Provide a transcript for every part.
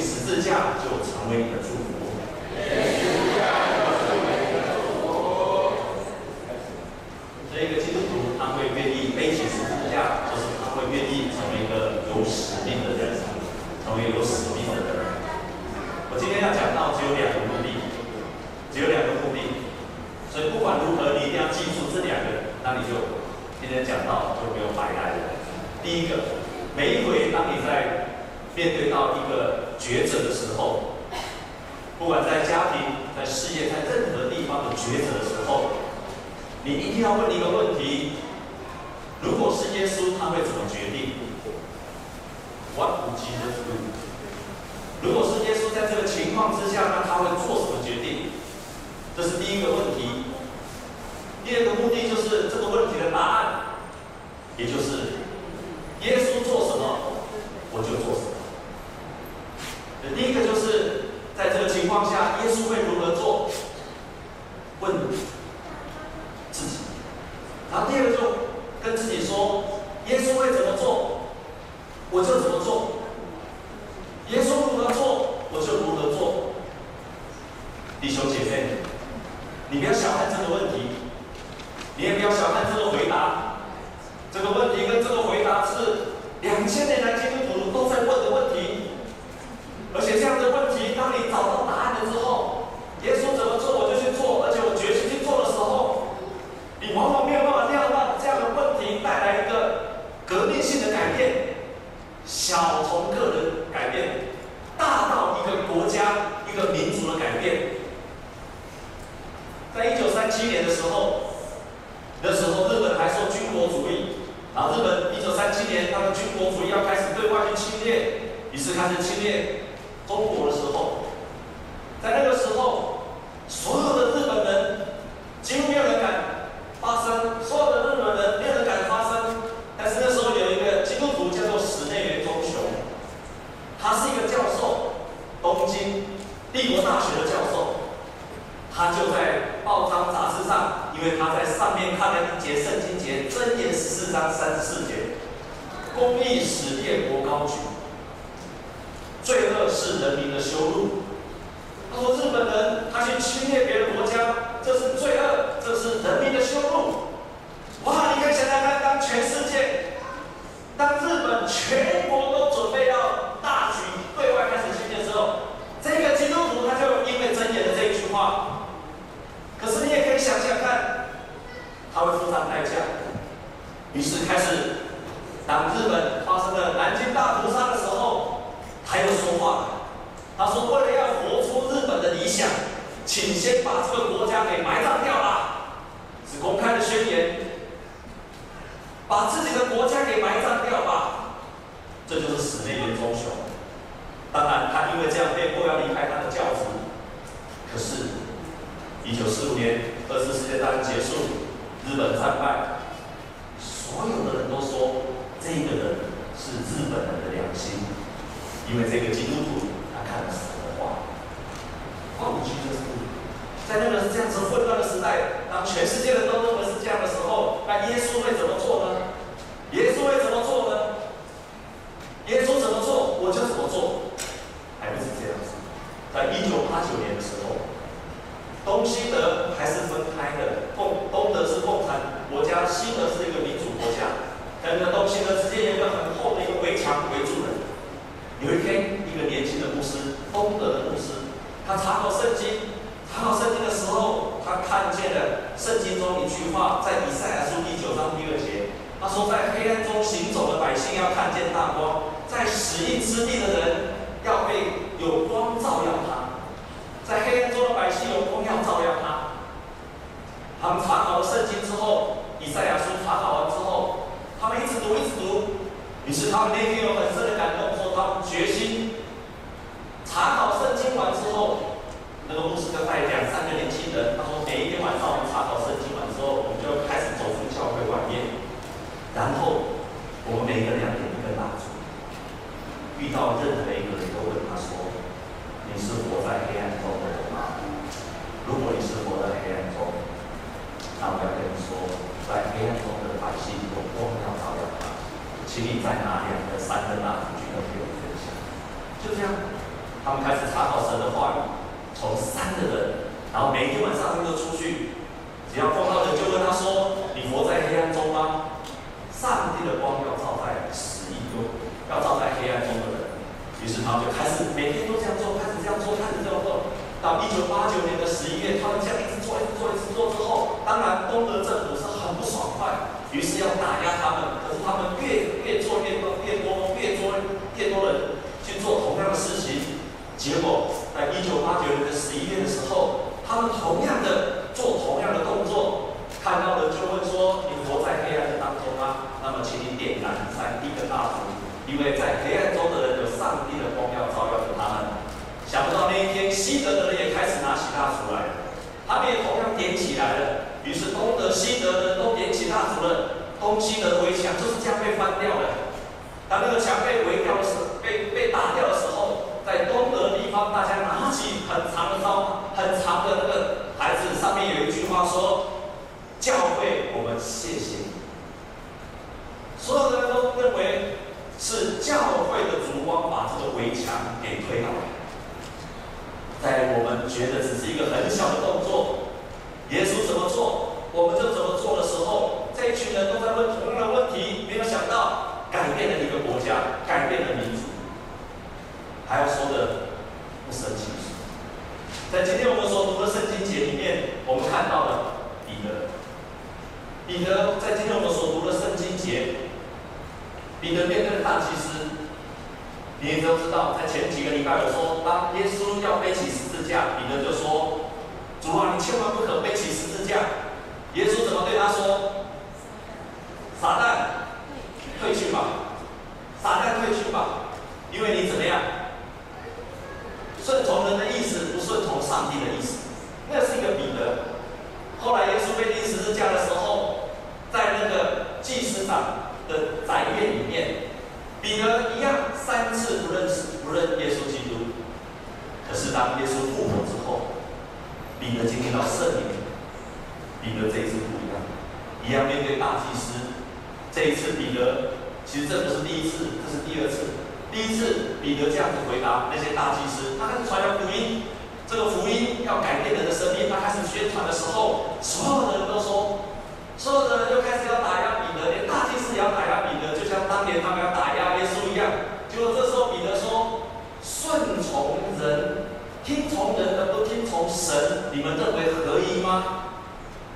十字架就成为你的祝福。弟兄姐妹，你不要小看这个问题，你也不要小看这个回答。这个问题跟这个回答是两千年来基督徒都在问的问题。而且这样的问题，当你找到答案了之后，耶稣怎么做我就去做，而且我决心去做的时候，你往往没有办法量化这样的问题，带来一个革命性的改变。小从个人。七年的时候，那时候日本还受军国主义，然后日本一九三七年他的军国主义要开始对外去侵略，于是开始侵略中国的时候，圣经节箴言十四章三十四节：公益实业国高举，罪恶是人民的羞辱。他说日本人他去侵略别人。这之间有一个很厚的一个围墙围住了。有一天，一个年轻的牧师，东德的牧师，他查考圣经，查考圣经的时候，他看见了圣经中一句话，在以赛亚书第九章第二节，他说：“在黑暗中行走的百姓要看见大光，在死荫之地的人要被有光照耀他，在黑暗中的百姓有光要照耀他。”他们查考了圣经之后。以赛亚书查考完之后，他们一直读，一直读。于是他们那天有很深的感动，说他们决心查考圣经完之后，那个牧师就带两三个年轻人，他说每一天晚上我们查考圣经完之后，我们就开始走出教会外面，然后我们每个人要点一根蜡烛，遇到任何一个人都问他说：“你是活在黑暗中的人吗？如果你是活在黑暗中，那我要跟你说。”在黑暗中的百姓有光要照耀他，请你再拿两个、三个蜡烛去跟别人分享。就这样，他们开始查考神的话语，从三个人，然后每天晚上他们都出去，只要碰到人就问他说：“你活在黑暗中吗？”上帝的光要照在死荫中，要照在黑暗中的人。于是他就开始每天都这样做，开始这样做，开始这样做。到一九八九年的十一月，他们这样一直做，一直做，一直做之后，当然东德政府是很不爽快，于是要打压他们。可是他们越越做越多，越多越多越多人去做同样的事情，结果在一九八九年的十一月的时候，他们同样的做同样的动作，看到人就问说：“你活在黑暗的当中吗？那么请你点燃三一个蜡烛，因为在黑暗中的人有上帝的光耀照耀着他们。”想不到那一天，西德的人也开始拿起蜡烛来了，他们也同样点来了。于是东德、西德的都点起蜡烛了，东西德围墙就是这样被翻掉了。当那个墙被围掉的时，被被打掉的时候，在东德地方，大家拿起很长的刀，很长的那个牌子，上面有一句话说：“教会，我们谢谢你。”所有的人都认为是教会的烛光把这个围墙给推倒了。在我们觉得只是一个很小的动作，耶稣怎么做，我们就怎么做的时候，这一群人都在问同样的问题，没有想到改变了一个国家，改变了民族，还要说的不生气。在今天我们所读的圣经节里面，我们看到了彼得。彼得在今天我们所读的圣经节，彼得面对大祭司。你也都知道，在前几个礼拜我说，当耶稣要背起十字架，彼得就说：“主啊，你千万不可背起十字架。”耶稣怎么对他说？“撒旦，退去吧！撒旦，退去吧！因为你怎么样？顺从人的意思，不顺从上帝的意思。”那是一个彼得。后来耶稣被钉十字架的时候，在那个祭司长的宅院里面。彼得一样三次不认识、不认耶稣基督。可是当耶稣复活之后，彼得经历到圣灵。彼得这一次不一样，一样面对大祭司。这一次彼得其实这不是第一次，这是第二次。第一次彼得这样子回答那些大祭司，他开始传扬福音，这个福音要改变人的生命。他开始宣传的时候，所有的人都说，所有的人都开始要打压彼得，连大祭司也要打压彼得，就像当年他们要打压耶稣一样。结果这时候彼得说：“顺从人，听从人，你们认为合一吗？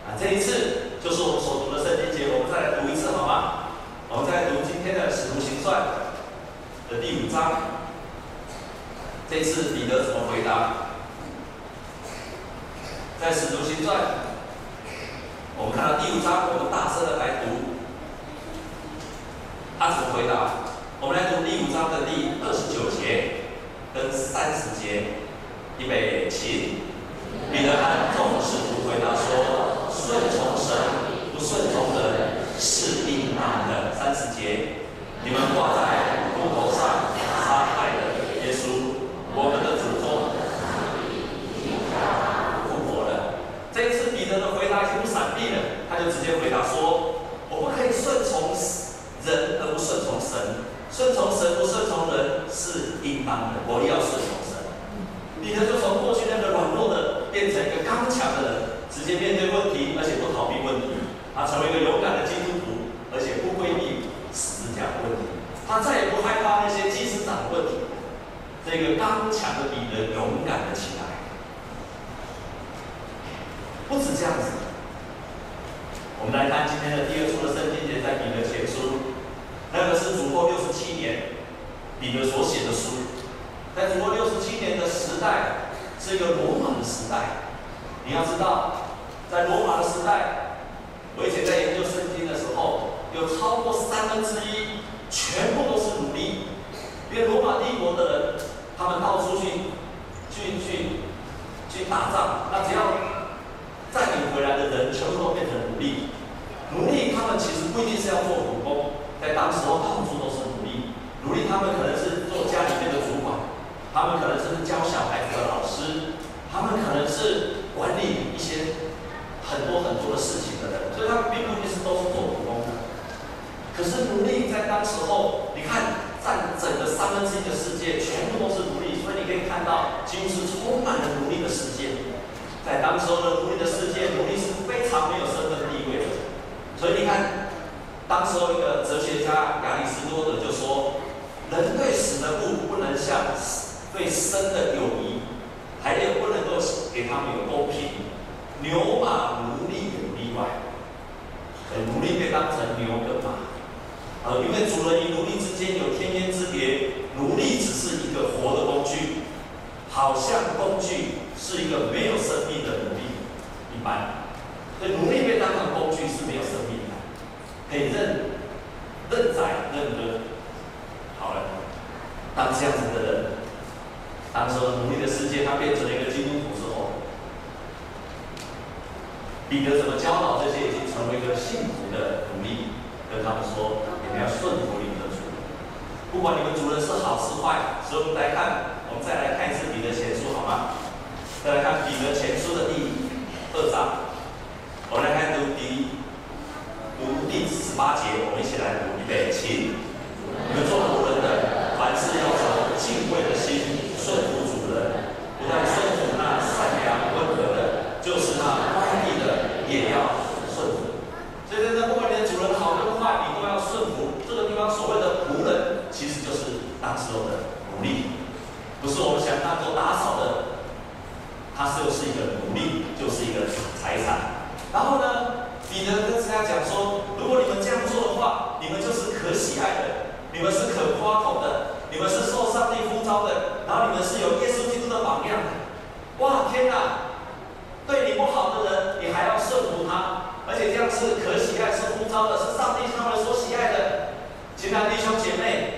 啊，这一次就是我们所读的圣经节，我们再来读一次好吗？我们再读今天的使徒行传的第五章。这次彼得怎么回答？在使徒行传，我们看到第五章，我们大声的来读。他怎么回答？我们来读第五章的第二十九节跟三十节。预备起。彼得喊众使徒回答说顺从神不顺从人是应当的。三十节你们挂在木头上杀害了耶稣我们的祖宗复活了。这一次彼得的回答已经不闪避了他就直接回答说我不可以顺从人而不顺从神。顺从神不顺从人是应当的我也要顺从神。彼得就从过去的变成一个刚强的人，直接面对问题，而且不逃避问题。他成为一个勇敢的基督徒，而且不规避死角的问题。他再也不害怕那些祭司长的问题。这个刚强的彼得勇敢了起来。不止这样子，我们来看今天的第二处的圣经节在。天呐，对你不好的人，你还要顺服他，而且这样是可喜爱、受呼召的，是上帝他们所喜爱的，亲爱弟兄姐妹。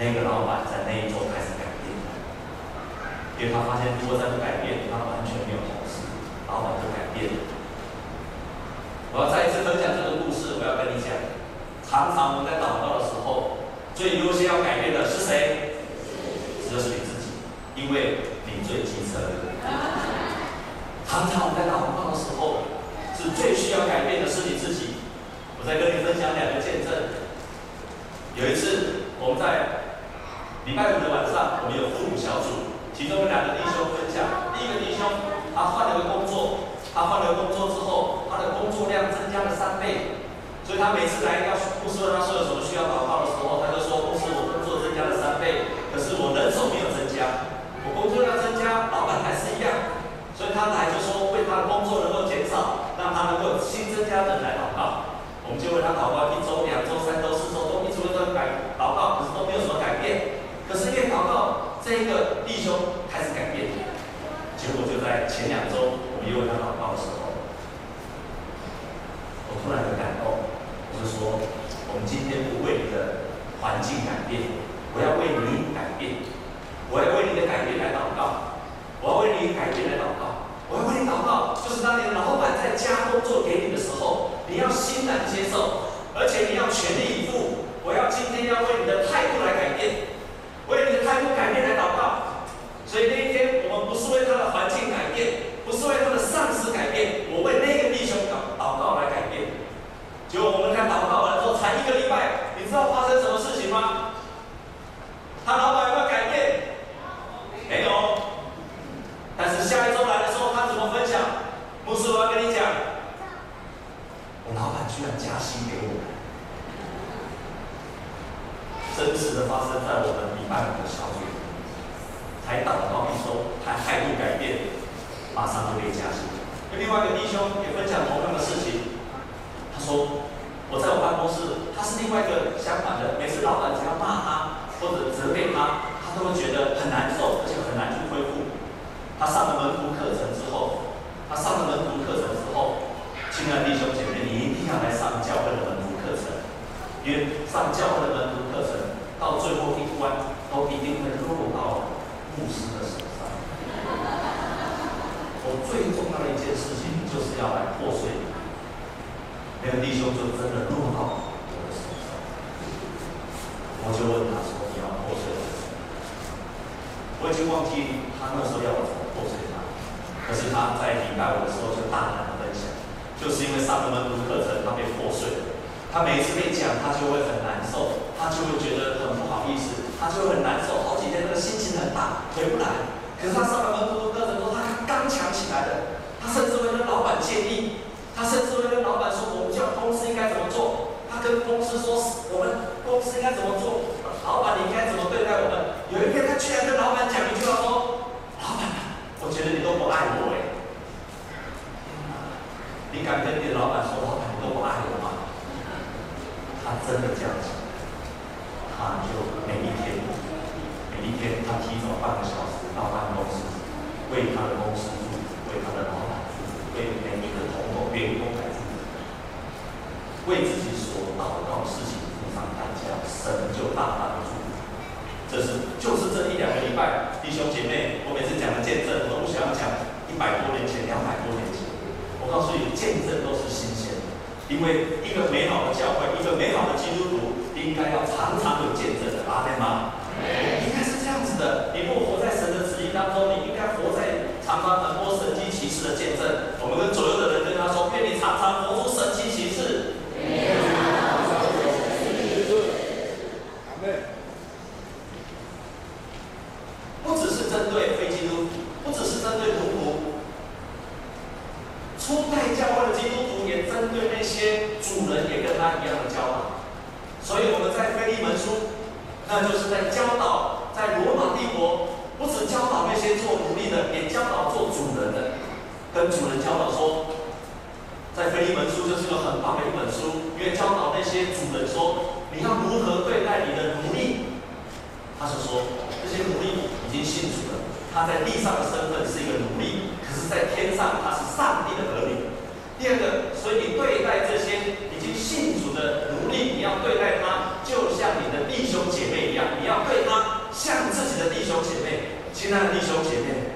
那个老板在那一周开始改变，因为他发现如果再不改变，他完全没有好事，老板就改变了。我要再一次分享这个故事，我要跟你讲，常常我们在祷告的时候，最优先要改变的是谁？就是你自己，因为你最机车。常常我们在祷告的时候，是最需要改变的是你自己。我再跟你分享两个见证。有一次，我们在礼拜五的晚上我们有父母小组其中有两个弟兄分享。第一个弟兄他换了个工作他换了工作之后他的工作量增加了三倍。所以他每次来要公司问他说有什么需要祷告的时候他就说公司我工作增加了三倍。可是我人手没有增加我工作量增加老板还是一样。所以他来就说为他的工作能够减少让他能够新增加人来祷告。我们就为他祷告一周两周这个弟兄开始改变，结果就在前两周我们又要祷告的时候，我突然很感动，我就说，我们今天不为你的环境改变，我要为你改变，我要为你的改变来祷告。要来破碎你，那个弟兄就真的落到我的手上。我就问他说：“你要破碎我？”我已经忘记他那时候要我怎么破碎他，可是他在礼拜五的时候就大胆的分享，就是因为上了门徒课程，他被破碎了。他每次被讲，他就会很难受，他就会觉得很不好意思，他就很难受，好几天那个心情很大，回不来。可是他上了门徒课程之后，他刚强起来了，他甚至会跟老板建议，他甚至会跟老板说，我们叫公司应该怎么做，他跟公司说，我们公司应该怎么做，老板你应该怎么对待我们。有一天他居然跟老板讲一句话说，老板，我觉得你都不爱我哎，你敢跟你的老板说，老板你都不爱我吗？他真的这样子，他就每一天，每一天他提早半个小时到办公室，为他的公司，为他的老板为每一个同工员工来祝福，为自己所祷告的事情付上代价，神就大大的祝福。这是就是这一两个礼拜，弟兄姐妹，我每次讲的见证，我都不想讲一百多年前、两百多年前，我告诉你，见证都是新鲜的。因为一个美好的教会，一个美好的基督徒，应该要常常有见证的，阿们吗？应该是这样子的。你如果活在神的旨意当中，你应该活在常常很多神迹奇事的见证。我们跟左右的人跟他说：愿你常常活出神迹奇事。不只是针对非基督徒，不只是针对奴仆。初代教会的基督徒也针对那些主人也跟他一样的教导，所以我们在腓利门书，那就是在教导，在罗马帝国，不只教导那些做奴隶的，也教导做主人的，跟主人教导说，在腓利门书就是个很棒的一本书，因为教导那些主人说，你要如何对待你的奴隶。他是说，这些奴隶已经信主了，他在地上的身份是一个奴隶。可是在天上，他是上帝的儿女。第二个，所以你对待这些已经信主的奴隶，你要对待他，就像你的弟兄姐妹一样，你要对他像自己的弟兄姐妹。亲爱的弟兄姐妹，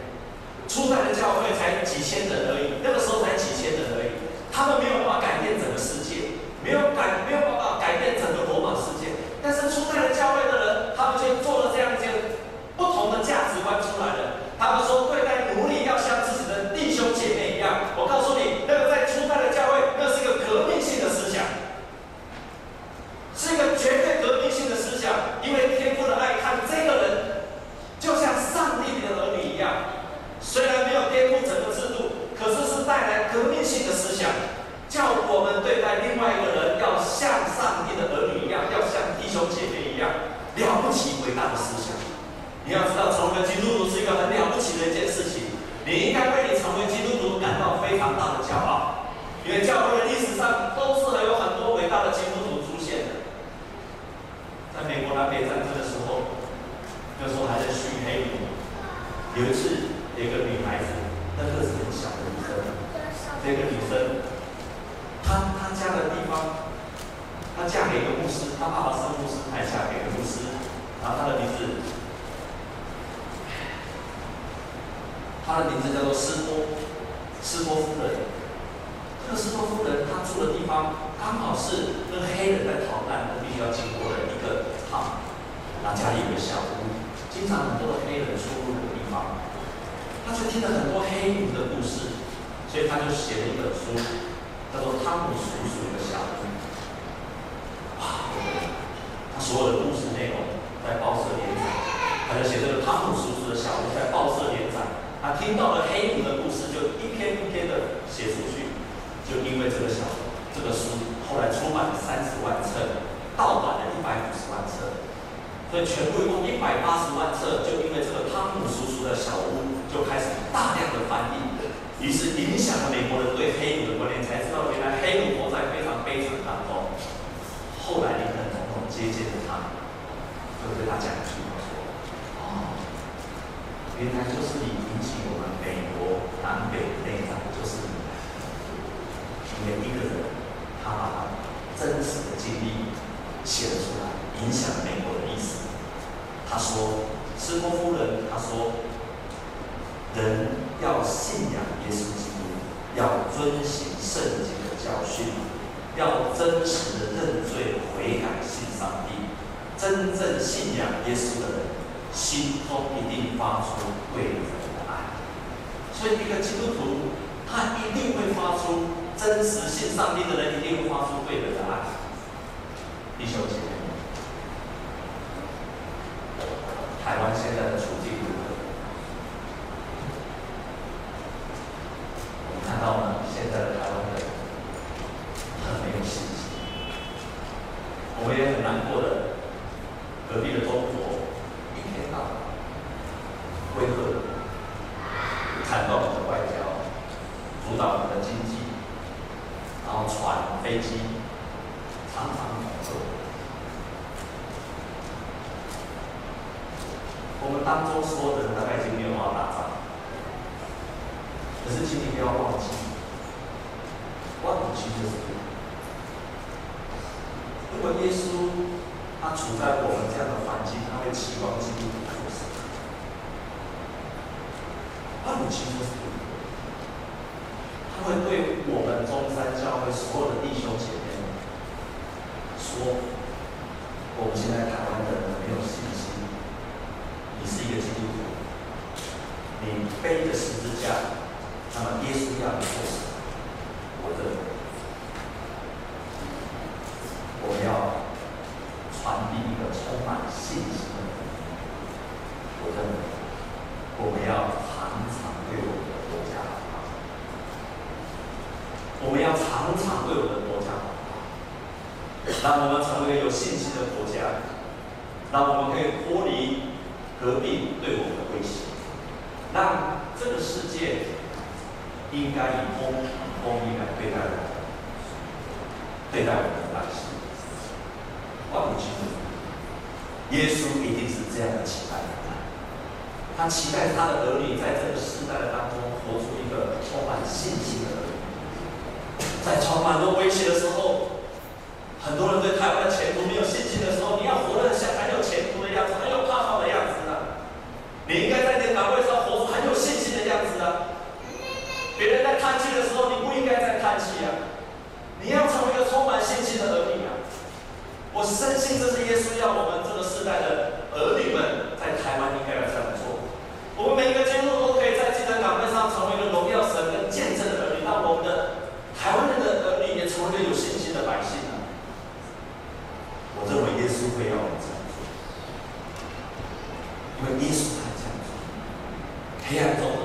初代的教会才几千人而已，那个时候才几千人而已，他们没有办法改变整个世界，没有改，没有办法改变整个罗马世界。但是初代的教会的人，他们就做了这样一件不同的价值观出来了。他们说，对待奴隶要像自己。我告诉你，那个在初代的教会，那是一个革命性的思想，是一个绝对革命性的思想。因为天父的爱看这个人，就像上帝的儿女一样。虽然没有颠覆整个制度，可是是带来革命性的思想，叫我们对待另外一个人要像上帝的儿女一样，要像弟兄姐妹一样，了不起伟大的思想。你要知道，成为基督徒是一个很了不起的一件事情。你应该为你成为基督徒感到非常大的骄傲，因为教会的历史上都是还有很多伟大的基督徒出现的。在美国南北战争的时候，那时候还在蓄黑奴。有一次，有一个女孩子，那个是很小的女生，这个女生，她她家的地方，她嫁给一个牧师，她爸爸是牧师，还嫁给一个牧师，然后她的名字。他的名字叫做斯托，斯托夫人。这个斯托夫人，她住的地方刚好是跟黑人在逃难都必须要经过的一个场，然后家里有个小屋，经常很多的黑人出入的地方。他就听了很多黑奴的故事，所以他就写了一本书，叫做《汤姆叔叔的小屋》。哇，他所有的故事内容在报社连载，他就写这个《汤姆叔叔的小屋》在报社连载。他听到了黑奴的故事，就一篇一篇的写出去。就因为这个小这个书，后来出版了三十万册，盗版了一百五十万册，所以全部一共一百八十万册。就因为这个汤姆叔叔的小屋，就开始大量的翻译，于是影响了。美国人对黑奴的观念，才知道原来黑奴活在非常悲惨当中。后来林肯总统接见了他，就对他讲述他说：“哦，原来就是你引起我们美国南北内战，就是你，因为一个人他把他真实的经历写了出来，影响了美国的意思。”他说：“斯波夫人，他说人要信仰耶稣基督，要遵行圣经的教训，要真实的认罪悔改信上帝。真正信仰耶稣的人，心中一定发出对人的爱。所以，一个基督徒，他一定会发出真实信上帝的人，一定会发出对人的爱。弟兄姐妹。满信心的。我认为，我们要常常对我们的国家好，我们要常常对我们的国家好，让我们成为有信心的国家，让我们可以脱离隔壁对我们的威胁，让这个世界应该以公公义来对待我们，对待我们。他期待他的儿女在这个世代的当中活出一个充满信心的儿女。在充满着威胁的时候，很多人对台湾的前途没有信心的时候，你要活得像，很有前途的样子，很有盼望的样子啊。你应该在这个岗位上活出很有信心的样子啊。别人在叹气的时候，你不应该在叹气啊。你要成为一个充满信心的儿女啊。我深信这是耶稣要我们这个世代的。会要这样，因为耶稣他这样，黑暗中。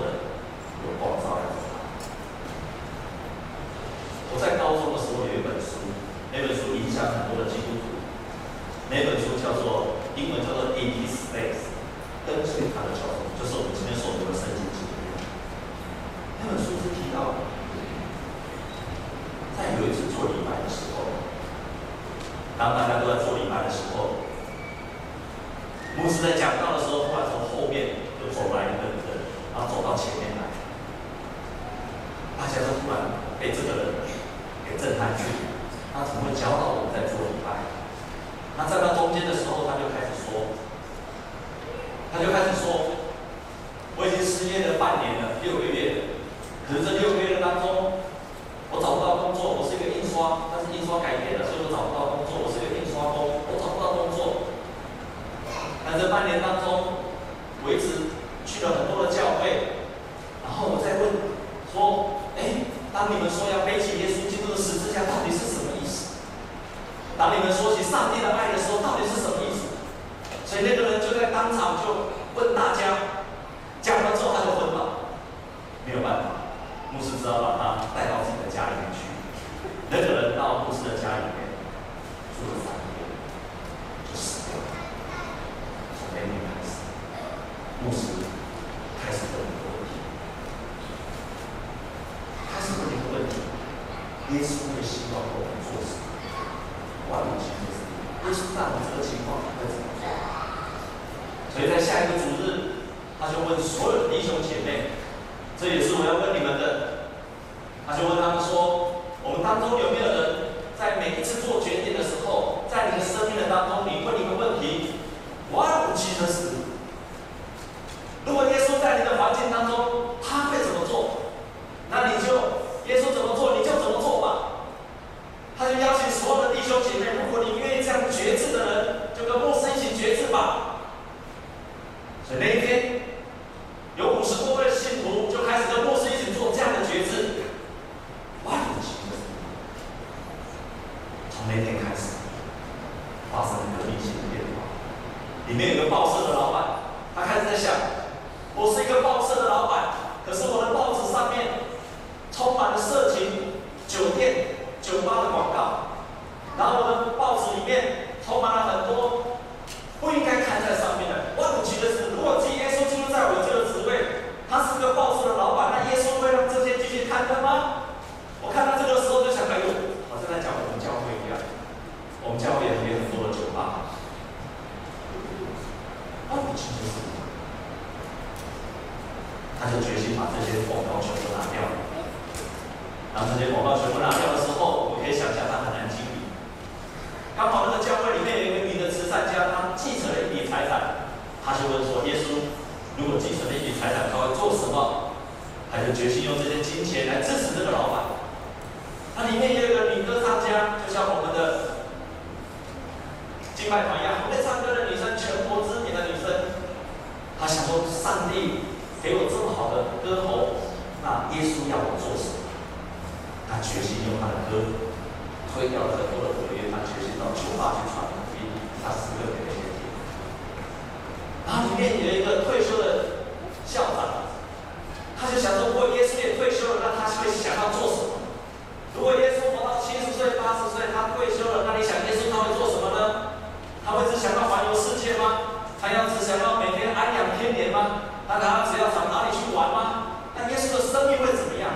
点吗？那他只要找哪里去玩吗？那耶稣的生命会怎么样？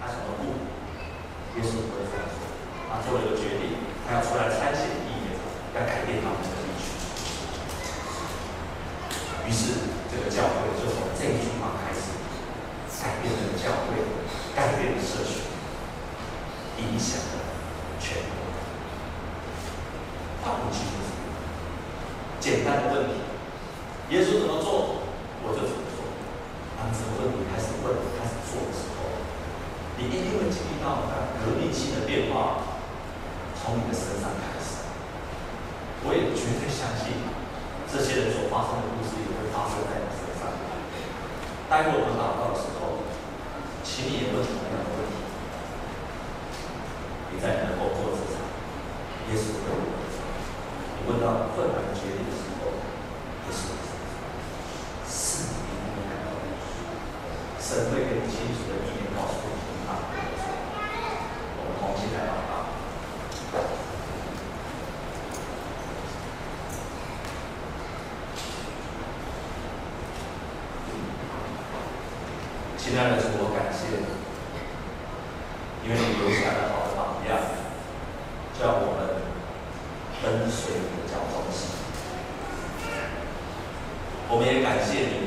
他什么？耶稣不会这样说。他做了一个决定，他要出来探险，一年要改变他们的地区。于是。亲爱的祖国感谢你因为你留下了好的榜样叫我们跟随你的脚步我们也感谢你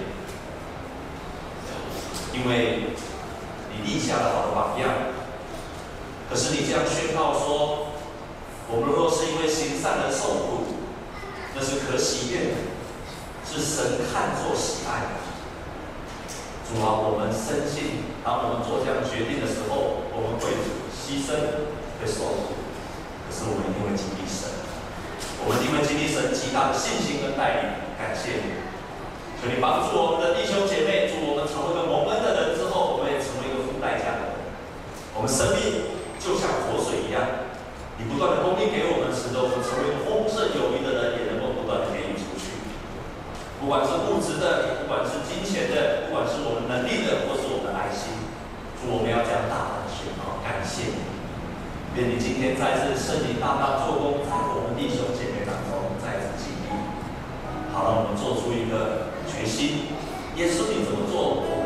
耶稣，你怎么做，